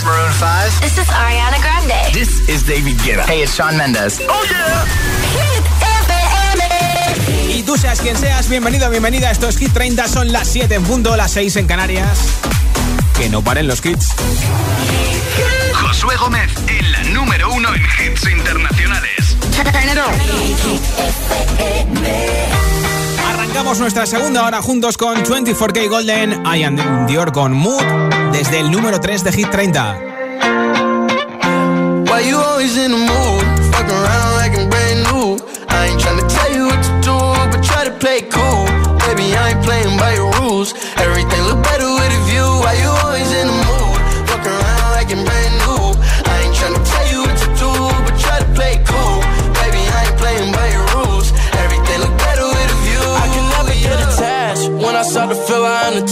is Maroon 5. This is Ariana Grande. This is David Guetta. Hey, it's Sean Mendes. Oh, yeah. Hit FM. Y tú seas quien seas, bienvenido, bienvenida. Esto es Hit 30, son las 7 en punto, las 6 en Canarias. Que no paren los hits. Josué Gómez en la número 1 en hits internacionales. Turn it on. Arrancamos nuestra segunda hora juntos con 24K Golden, Ian Dior con Mood, desde el número 3 de Hit 30. Play cool.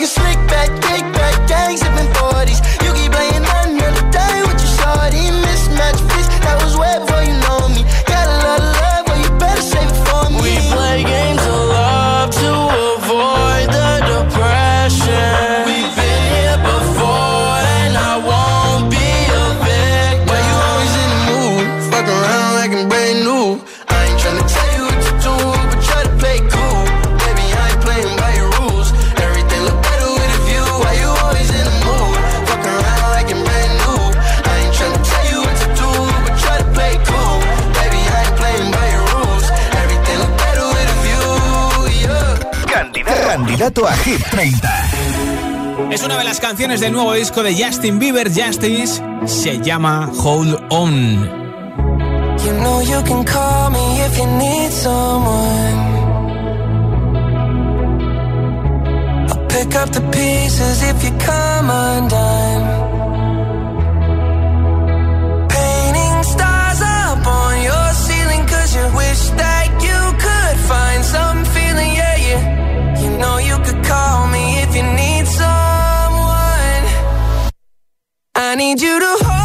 talking slick. directo a Hit 30. Es una de las canciones del nuevo disco de Justin Bieber, Justice. Se llama Hold On. You know you can call me if you need someone. I'll pick up the pieces if you come undone. wish that you could find some feeling, yeah, yeah. You know you call me if you need someone. I need you to hold.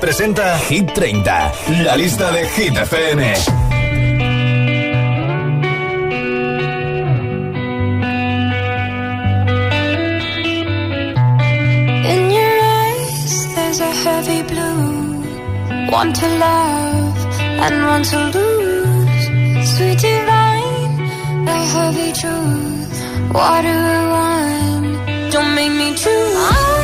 Presenta Hit 30, la lista de Hit FM. In your eyes, there's a heavy blue. One to love and one to lose. Sweet divine, a heavy truth. Water or wine, don't make me choose.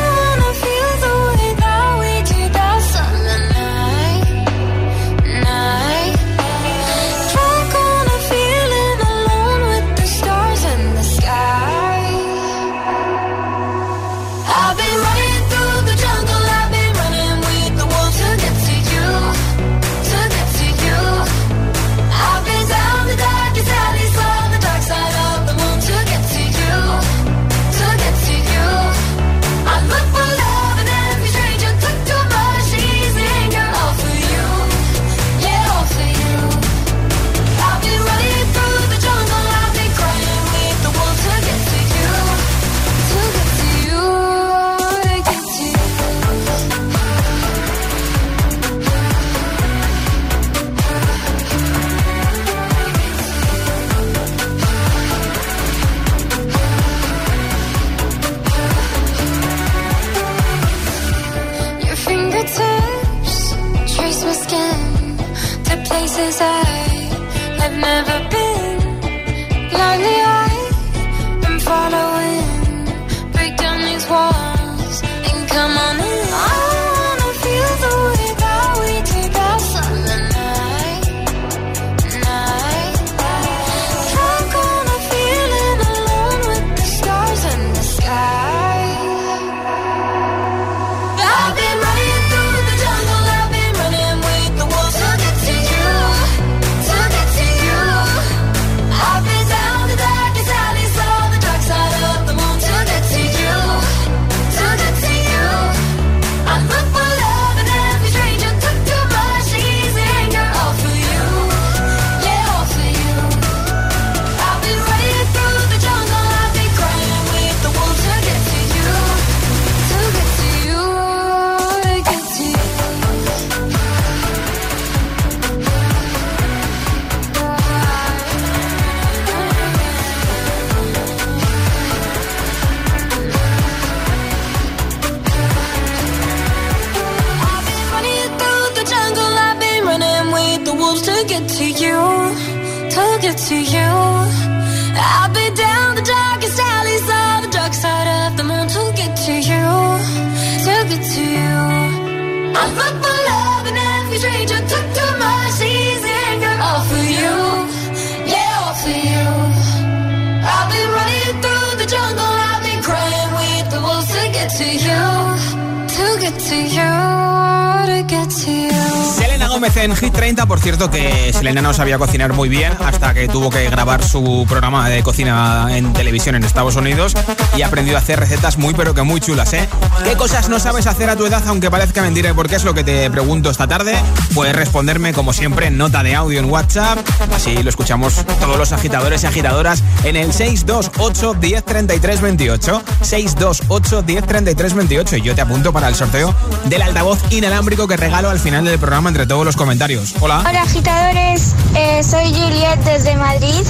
Selena no sabía cocinar muy bien hasta que tuvo que grabar su programa de cocina en televisión en Estados Unidos y aprendió a hacer recetas muy pero que muy chulas, ¿eh? ¿Qué cosas no sabes hacer a tu edad aunque parezca mentira y por qué es lo que te pregunto esta tarde? Puedes responderme como siempre en nota de audio en WhatsApp, así lo escuchamos todos los agitadores y agitadoras en el 628 10 33 28 628 10 33 28 y yo te apunto para el sorteo del altavoz inalámbrico que regalo al final del programa entre todos los comentarios. Hola. Hola agitadores, Eh, soy Juliet desde Madrid.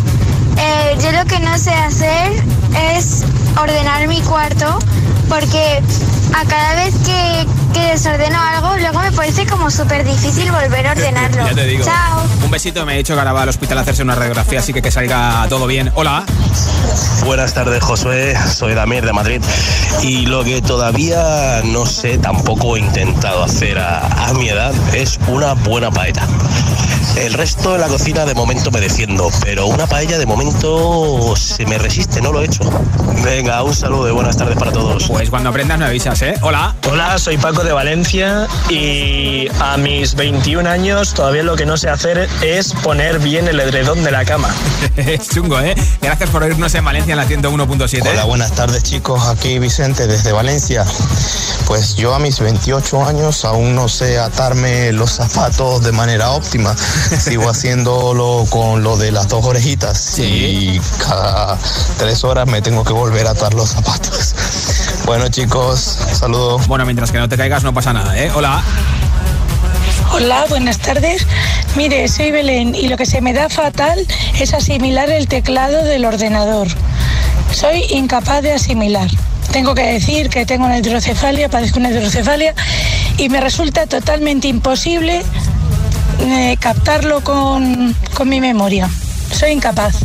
Eh, yo lo que no sé hacer es ordenar mi cuarto porque a cada vez que, que desordeno algo luego me parece como súper difícil volver a ordenarlo. Ya te digo. Chao. Un besito, me he dicho que ahora va al hospital a hacerse una radiografía, así que que salga todo bien. Hola. Buenas tardes, Josué. Soy Damir de Madrid. Y lo que todavía no sé, tampoco he intentado hacer a, a mi edad, es una buena paella. El resto de la cocina de momento me defiendo, pero una paella de momento se me resiste, no lo he hecho. Venga, un saludo y buenas tardes para todos. Pues cuando aprendas me avisas, ¿eh? Hola. Hola, soy Paco de Valencia y a mis 21 años todavía lo que no sé hacer es poner bien el edredón de la cama. es chungo, ¿eh? Gracias por oírnos en Valencia en la 101.7. Hola, buenas tardes chicos, aquí Vicente desde Valencia. Pues yo a mis 28 años aún no sé atarme los zapatos de manera óptima. Sigo haciéndolo con lo de las dos orejitas y cada tres horas me tengo que volver a atar los zapatos. Bueno chicos, saludos. Bueno, mientras que no te caigas no pasa nada, ¿eh? Hola. Hola, buenas tardes. Mire, soy Belén y lo que se me da fatal es asimilar el teclado del ordenador. Soy incapaz de asimilar. Tengo que decir que tengo una hidrocefalia, padezco una hidrocefalia y me resulta totalmente imposible eh, captarlo con, con mi memoria. Soy incapaz.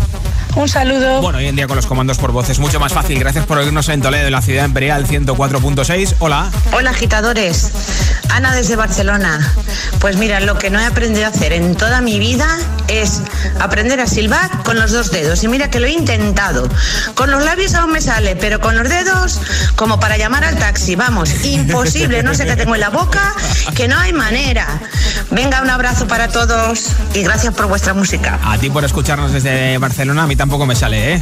Un saludo. Bueno, hoy en día con los comandos por voz es mucho más fácil. Gracias por oírnos en Toledo, en la ciudad imperial 104.6. Hola. Hola agitadores, Ana desde Barcelona. Pues mira, lo que no he aprendido a hacer en toda mi vida es aprender a silbar con los dos dedos. Y mira que lo he intentado. Con los labios aún me sale, pero con los dedos como para llamar al taxi. Vamos, imposible. No sé qué tengo en la boca, que no hay manera. Venga, un abrazo para todos y gracias por vuestra música. A ti por escucharnos desde Barcelona. A mí tampoco me sale, ¿eh?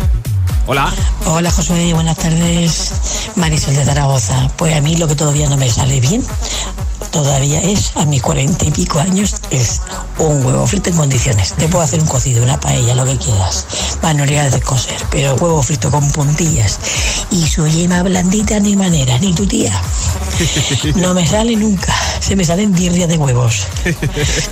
Hola. Hola Josué, buenas tardes. Marisol de Zaragoza. Pues a mí lo que todavía no me sale bien, todavía es, a mis cuarenta y pico años, es un huevo frito en condiciones. Te puedo hacer un cocido, una paella, lo que quieras. Manualidades de coser, pero huevo frito con puntillas y su yema blandita ni manera, ni tu tía. No me sale nunca. Se me salen 10 días de huevos.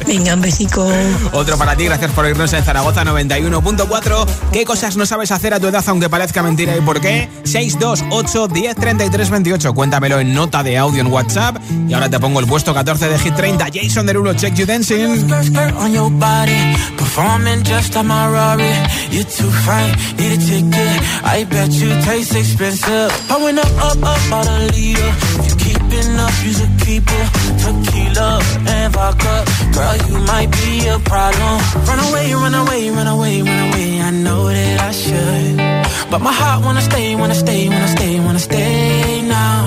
Venga, un besico. Otro para ti, gracias por irnos en Zaragoza 91.4. ¿Qué cosas no sabes hacer a tu edad aunque parezca mentira y por qué? 628 10 33 28. Cuéntamelo en nota de audio en WhatsApp. Y ahora te pongo el puesto 14 de Hit 30, Jason Derulo, Check You Dancing. On your body, performing just on my Rory. You're too fine, need a ticket. I bet you taste expensive. Powin' up, up, up, out of leader. You keepin' up, you should keep it. Tequila and vodka. Girl, you might be a problem. Run away, run away, run away, run away. I know that I should. But my heart wanna stay, wanna stay, wanna stay, wanna stay now.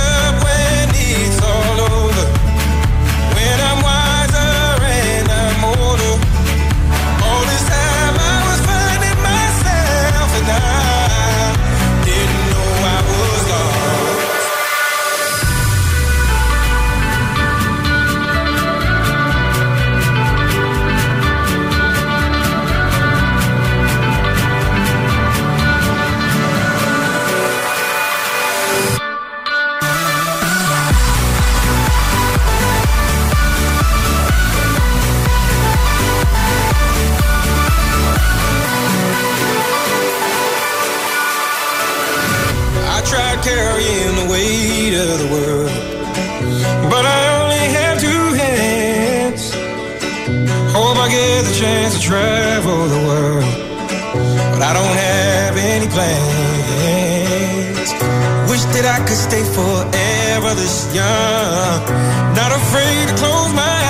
travel the world, but I don't have any plans. Wish that I could stay forever this young, not afraid to close my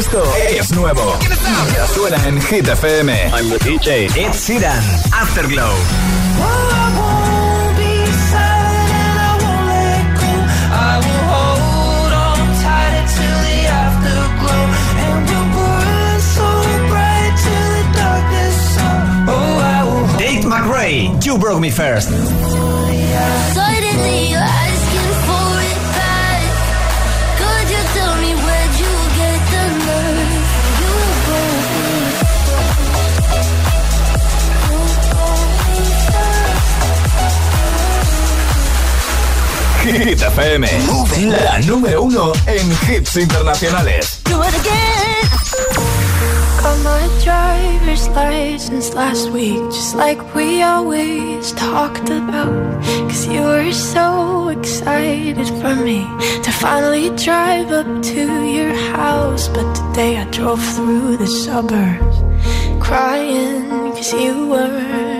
Esto es nuevo. Ya suena en Hit FM. I'm the DJ. Ed Sheeran. Afterglow. Dave McRae, You Broke Me First. Suddenly you're FM. La número uno en hits internacionales. Do it again. Got my driver's license last week, just like we always talked about. Cause you were so excited for me to finally drive up to your house. But today I drove through the suburbs crying cause you weren't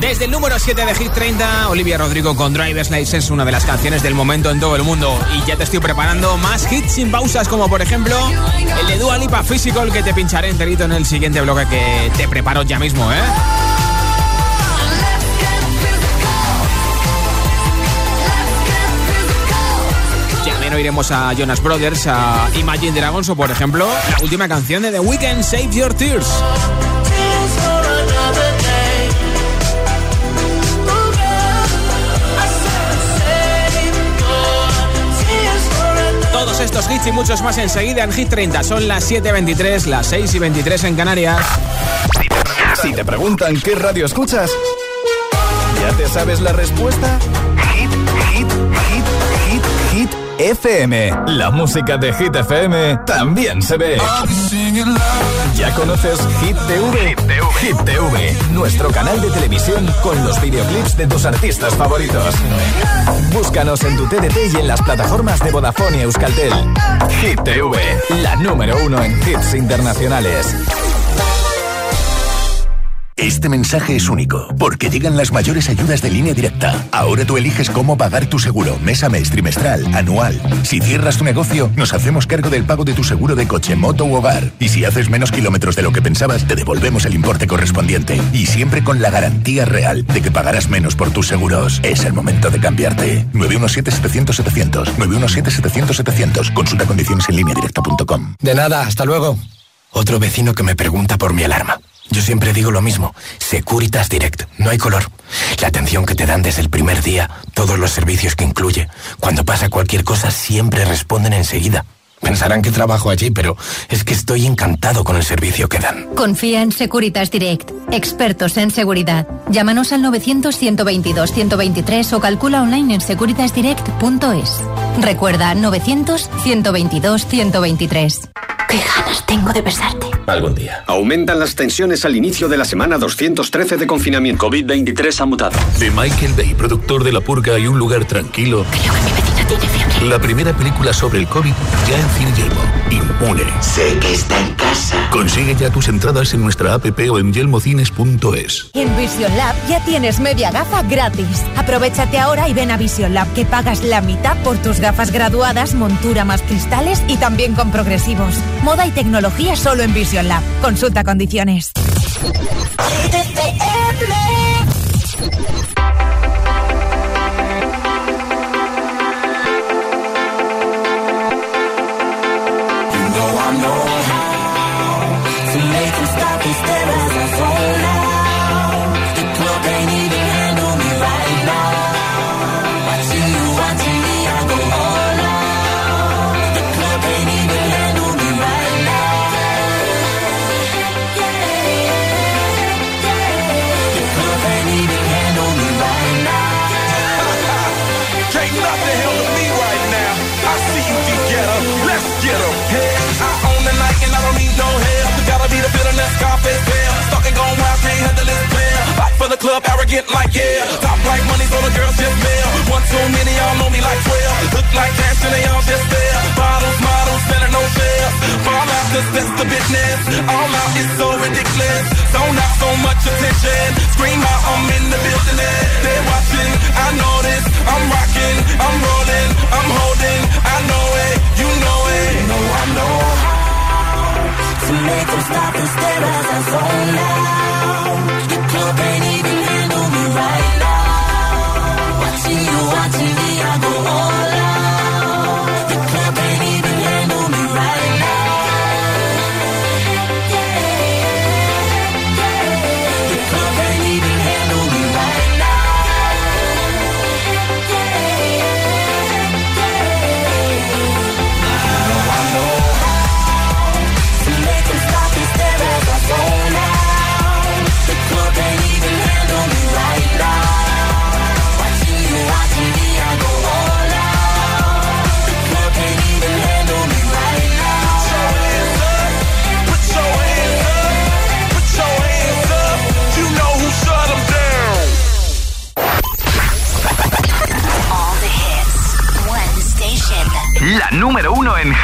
Desde el número 7 de Hit 30, Olivia Rodrigo con Driver's License, una de las canciones del momento en todo el mundo. Y ya te estoy preparando más hits sin pausas, como por ejemplo el de Dua Lipa Physical, que te pincharé enterito en el siguiente bloque que te preparo ya mismo, ¿eh? Menos iremos a Jonas Brothers, a Imagine Dragons o, por ejemplo, la última canción de The Weeknd, Save Your Tears. Todos estos hits y muchos más enseguida en Hit 30. Son las 7.23, las 6 y 23 en Canarias. Si te preguntan qué radio escuchas, ¿ya te sabes la respuesta? FM. La música de Hit FM también se ve. ¿Ya conoces Hit TV? Hit TV, nuestro canal de televisión con los videoclips de tus artistas favoritos. Búscanos en tu TDT y en las plataformas de Vodafone y Euskaltel. Hit TV, la número uno en hits internacionales. Este mensaje es único, porque llegan las mayores ayudas de línea directa. Ahora tú eliges cómo pagar tu seguro, mes a mes, trimestral, anual. Si cierras tu negocio, nos hacemos cargo del pago de tu seguro de coche, moto u hogar. Y si haces menos kilómetros de lo que pensabas, te devolvemos el importe correspondiente. Y siempre con la garantía real de que pagarás menos por tus seguros. Es el momento de cambiarte. 917-700-700. 917-700-700. Consulta condiciones en línea directa.com. De nada, hasta luego. Otro vecino que me pregunta por mi alarma. Yo siempre digo lo mismo, Securitas Direct, no hay color. La atención que te dan desde el primer día, todos los servicios que incluye. Cuando pasa cualquier cosa siempre responden enseguida. Pensarán que trabajo allí, pero es que estoy encantado con el servicio que dan. Confía en Securitas Direct, expertos en seguridad. Llámanos al 900-122-123 o calcula online en securitasdirect.es. Recuerda, 900-122-123. Qué ganas tengo de besarte. Algún día. Aumentan las tensiones al inicio de la semana 213 de confinamiento. COVID-23 ha mutado. De Michael Bay, productor de La Purga y Un Lugar Tranquilo. Creo que mi vecina tiene fiebre. La primera película sobre el COVID ya Cine Yelmo. Inmune. Sé que está en casa. Consigue ya tus entradas en nuestra app o en yelmocines.es. En Vision Lab ya tienes media gafa gratis. Aprovechate ahora y ven a Vision Lab que pagas la mitad por tus gafas graduadas, montura más cristales y también con progresivos. Moda y tecnología solo en Vision Lab. Consulta condiciones. in the club, arrogant like yeah. Top like money's on the girls just mail. One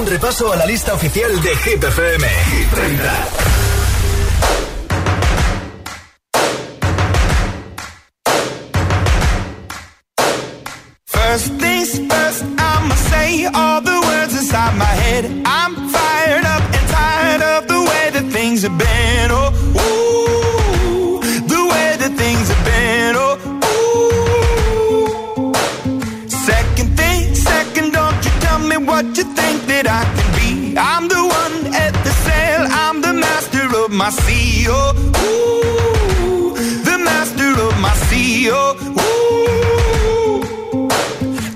Un repaso a la lista oficial de Hit FM. Hit 30.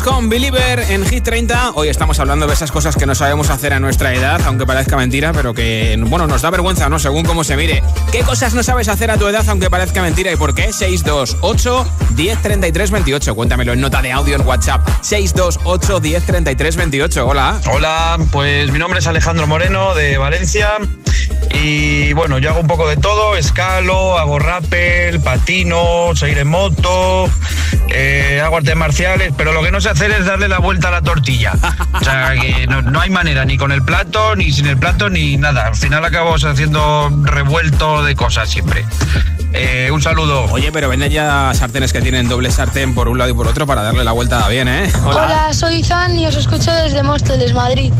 Con Believer en Hit 30. Hoy estamos hablando de esas cosas que no sabemos hacer a nuestra edad, aunque parezca mentira, pero que, bueno, nos da vergüenza, ¿no? Según cómo se mire. ¿Qué cosas no sabes hacer a tu edad, aunque parezca mentira y por qué? 628 1033 28. Cuéntamelo en nota de audio en WhatsApp. 628 1033 28. Hola. Hola, pues mi nombre es Alejandro Moreno de Valencia y bueno, yo hago un poco de todo, escalo, hago rappel, patino, seguir en moto, eh, hago artes marciales, pero lo que no sé hacer es darle la vuelta a la tortilla. O sea, que no, no hay manera, ni con el plato, ni sin el plato, ni nada. Al final acabo haciendo revuelto de cosas siempre. Eh, un saludo. Oye, pero venden ya sartenes que tienen doble sartén por un lado y por otro para darle la vuelta bien, ¿eh? Hola, soy Zan y os escucho desde Móstoles, Madrid.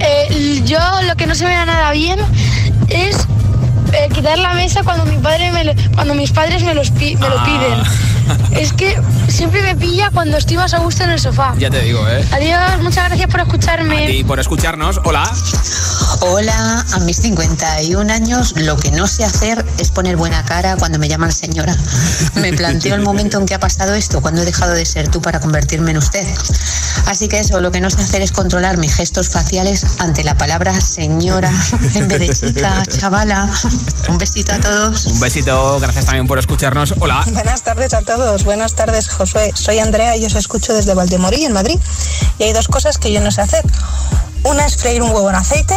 Eh, yo lo que no se me da nada bien es eh, quitar la mesa cuando mi padre me lo- cuando mis padres me, los pi- me lo Ah. piden. Es que siempre me pilla cuando estoy más a gusto en el sofá. Ya te digo, ¿eh? Adiós, muchas gracias por escucharme. Y por escucharnos, hola. Hola, a mis 51 años lo que no sé hacer es poner buena cara cuando me llaman señora. Me planteo el momento en que ha pasado esto, cuando he dejado de ser tú para convertirme en usted. Así que eso, lo que no sé hacer es controlar mis gestos faciales ante la palabra señora en vez de chica, chavala. Un besito a todos. Un besito, gracias también por escucharnos. Hola. Buenas tardes a todos. Buenas tardes, Josué. Soy Andrea y os escucho desde Valdemorillo, en Madrid. Y hay dos cosas que yo no sé hacer. Una es freír un huevo en aceite,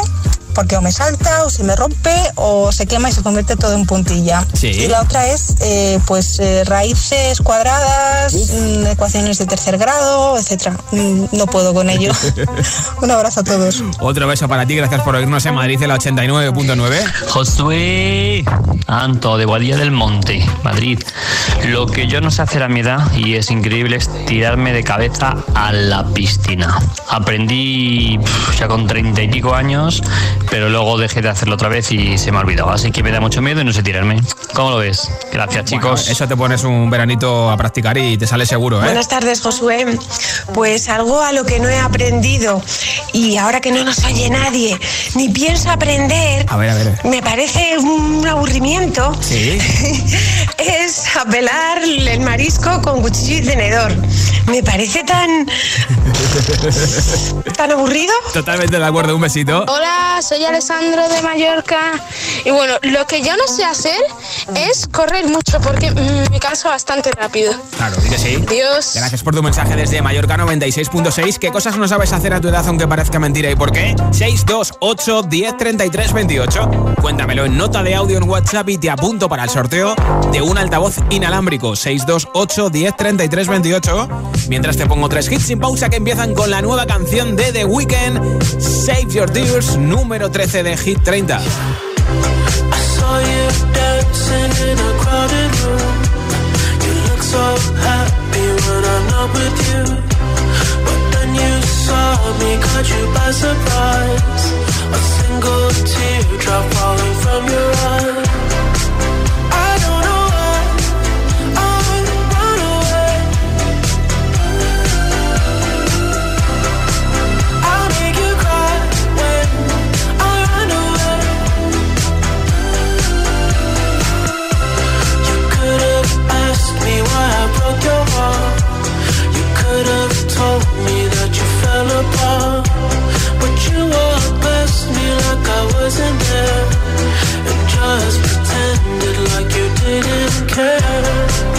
porque o me salta o se me rompe o se quema y se convierte todo en puntilla. Sí. Y la otra es eh, pues eh, raíces cuadradas, mm, ecuaciones de tercer grado, etcétera. Mm, No puedo con ello. Un abrazo a todos. Otro beso para ti, gracias por oírnos en Madrid en la 89.9. Josué Anto de Guadilla del Monte, Madrid. Lo que yo no sé hacer a mi edad y es increíble es tirarme de cabeza a la piscina. Aprendí ya con treinta y pico años, pero luego dejé de hacerlo otra vez y se me ha olvidado. Así que me da mucho miedo y no sé tirarme. ¿Cómo lo ves? Gracias, chicos. Eso te pones un veranito a practicar y te sale seguro, ¿eh? Buenas tardes, Josué. Pues algo a lo que no he aprendido y ahora que no nos oye nadie, ni pienso aprender, A ver, a ver. me parece un aburrimiento, Sí. es apelar el marisco con cuchillo y tenedor. Me parece tan... tan aburrido. Totalmente de acuerdo, un besito. Hola, soy Alessandro de Mallorca. Y bueno, lo que yo no sé hacer es correr mucho porque mm, me canso bastante rápido. Claro, di que sí. Dios. Gracias por tu mensaje desde Mallorca 96.6. ¿Qué cosas no sabes hacer a tu edad aunque parezca mentira y por qué? 628 10 33 28. Cuéntamelo en nota de audio en WhatsApp y te apunto para el sorteo de un altavoz inalámbrico 628 10 33 28. Mientras te pongo tres hits sin pausa que empiezan con la nueva canción de The Weeknd, Save Your Tears, número 13 de Hit 30. I saw you dancing in a crowded room. You look so happy told me that you fell apart. But you walked past me like I wasn't there. And just pretended like you didn't care.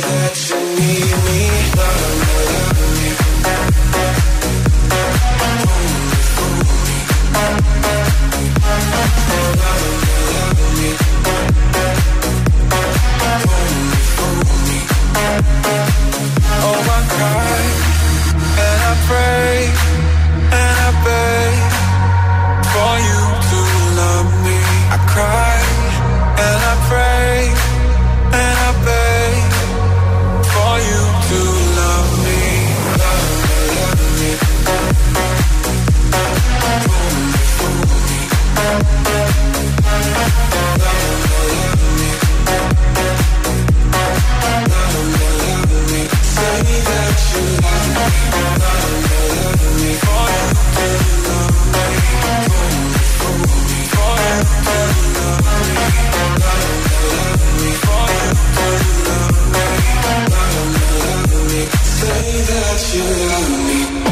that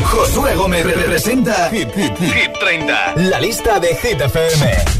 Josué Gómez representa Hit, Hit, Hit 30, la lista de Hit FM.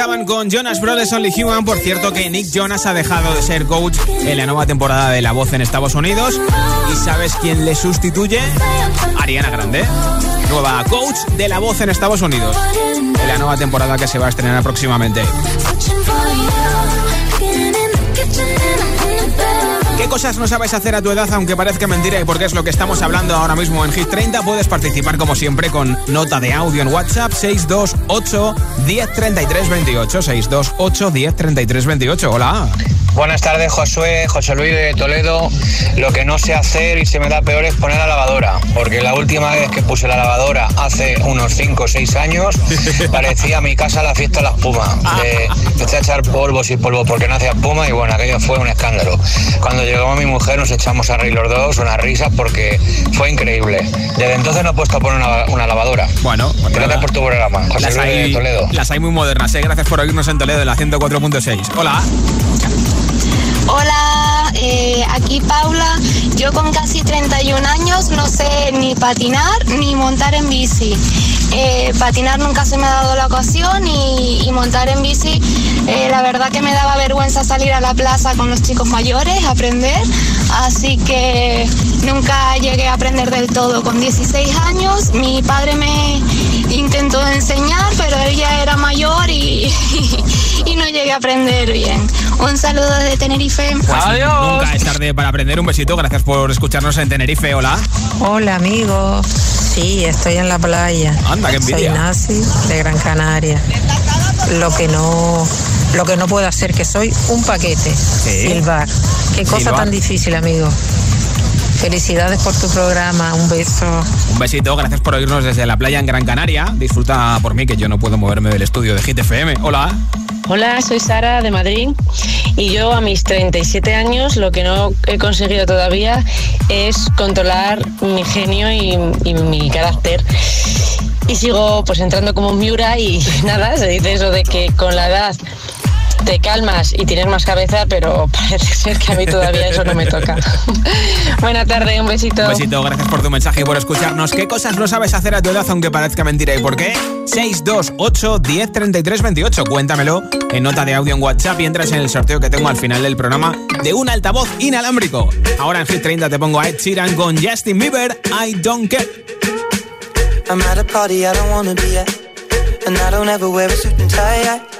Acaban con Jonas Brothers Only Human. Por cierto que Nick Jonas ha dejado de ser coach en la nueva temporada de La Voz en Estados Unidos. ¿Y sabes quién le sustituye? Ariana Grande. Nueva coach de La Voz en Estados Unidos. En la nueva temporada que se va a estrenar próximamente. Cosas no sabes hacer a tu edad aunque parezca mentira y porque es lo que estamos hablando ahora mismo en Hit 30? Puedes participar como siempre con nota de audio en WhatsApp 628 103328 628 103328. Hola. Buenas tardes, Josué, José Luis de Toledo. Lo que no sé hacer y se me da peor es poner la lavadora, porque la última vez que puse la lavadora hace unos 5 o 6 años, parecía mi casa la fiesta de la espuma. De, echar polvos y polvo porque no hacía espuma y bueno, aquello fue un escándalo. Cuando llegó mi mujer nos echamos a reír los dos, unas risas porque fue increíble. Desde entonces no he puesto a poner una, lavadora. Bueno, gracias por tu programa, José las Luis hay, de Toledo. Las hay muy modernas, ¿eh? Gracias por oírnos en Toledo en la 104.6. Hola. Hola, eh, aquí Paula. Yo con casi 31 años no sé ni patinar ni montar en bici. Eh, patinar nunca se me ha dado la ocasión y, montar en bici, eh, la verdad que me daba vergüenza salir a la plaza con los chicos mayores a aprender, así que nunca llegué a aprender del todo. Con 16 años mi padre me intentó enseñar, pero él ya era mayor y, y no llegué a aprender bien. Un saludo de Tenerife. Pues Nunca es tarde para aprender. Un besito. Gracias por escucharnos en Tenerife. Hola. Hola, amigos. Sí, estoy en la playa. Anda, qué Soy envidia. Nasi de Gran Canaria. Lo que no lo que no puedo hacer que soy un paquete. Silbar. Qué cosa Silbar. tan difícil, amigo. Felicidades por tu programa. Un beso. Un besito. Gracias por oírnos desde la playa en Gran Canaria. Disfruta por mí que yo no puedo moverme del estudio de Hit FM. Hola. Hola, soy Sara de Madrid y yo a mis 37 años lo que no he conseguido todavía es controlar mi genio y, y mi carácter. Y sigo pues entrando como Miura y nada, se dice eso de que con la edad te calmas y tienes más cabeza, pero parece ser que a mí todavía eso no me toca. Buena tarde, un besito. Un besito. Gracias por tu mensaje y por escucharnos. ¿Qué cosas no sabes hacer a tu edad aunque parezca mentira? ¿Y por qué? 628 10 33 28. Cuéntamelo en nota de audio en WhatsApp y entras en el sorteo que tengo al final del programa de un altavoz inalámbrico. Ahora en Hit 30 te pongo a Ed Sheeran con Justin Bieber. I don't care. I'm at a party I don't wanna be at. And I don't ever wear a suit and tie. I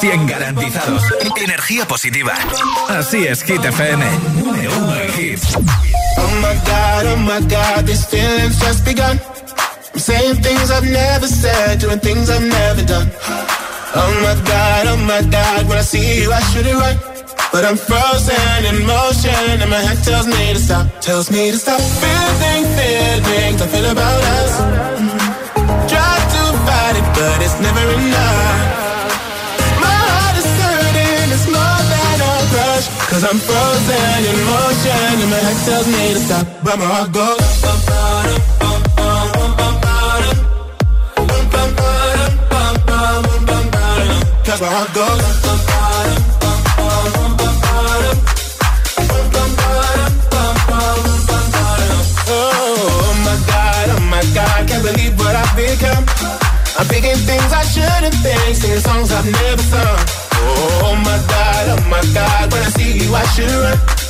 100% garantizados. Energía positiva. Así es, Hit FM. Número. Oh my god, oh my god, these feelings just begun. I'm saying things I've never said, doing things I've never done. Oh my god, oh my god, when I see you, I should it right. But I'm frozen in motion, and my head tells me to stop, tells me to stop. Feeling, feelings I feel about my head tells me to stop, but my heart goes. Cause my heart goes. Oh my god, oh my god, can't believe what I've become. I'm thinking things I shouldn't think, singing songs I've never sung. Oh my god, oh my god, when I see you I should run.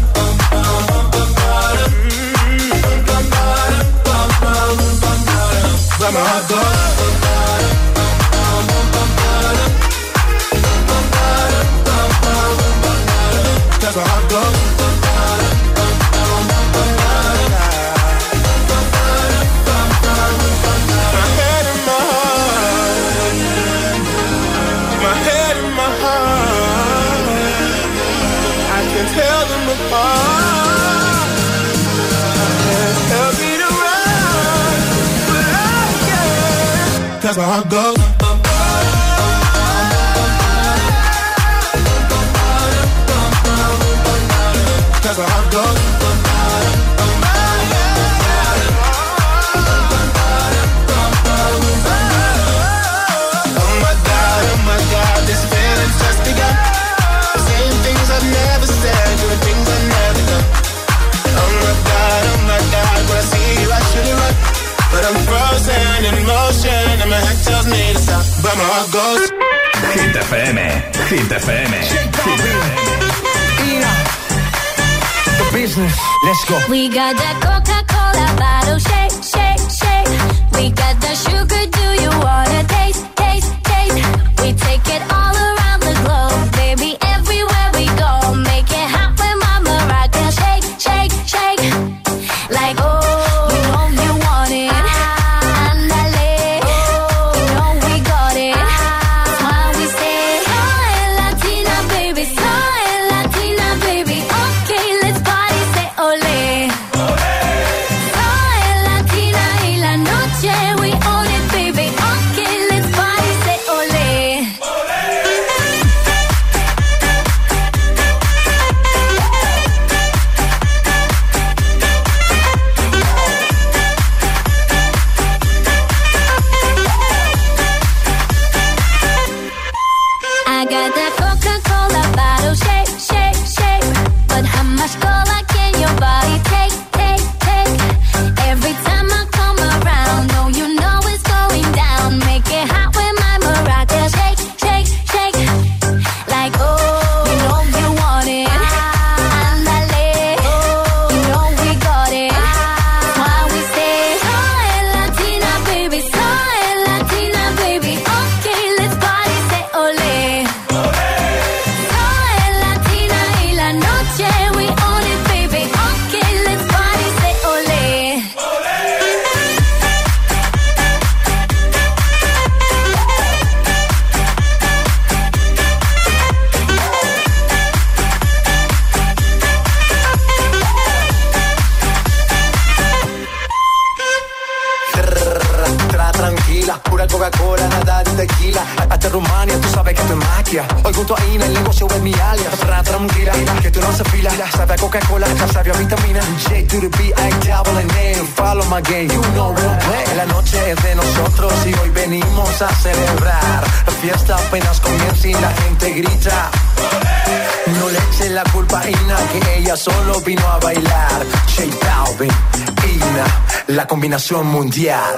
But my heart goes. Can't. Cause my FM. Hit FM. The business. Let's go. We got that Coca-Cola bottle shake, shake, shake. We got that sugar, do you wanna taste, taste, taste? We take combinación mundial.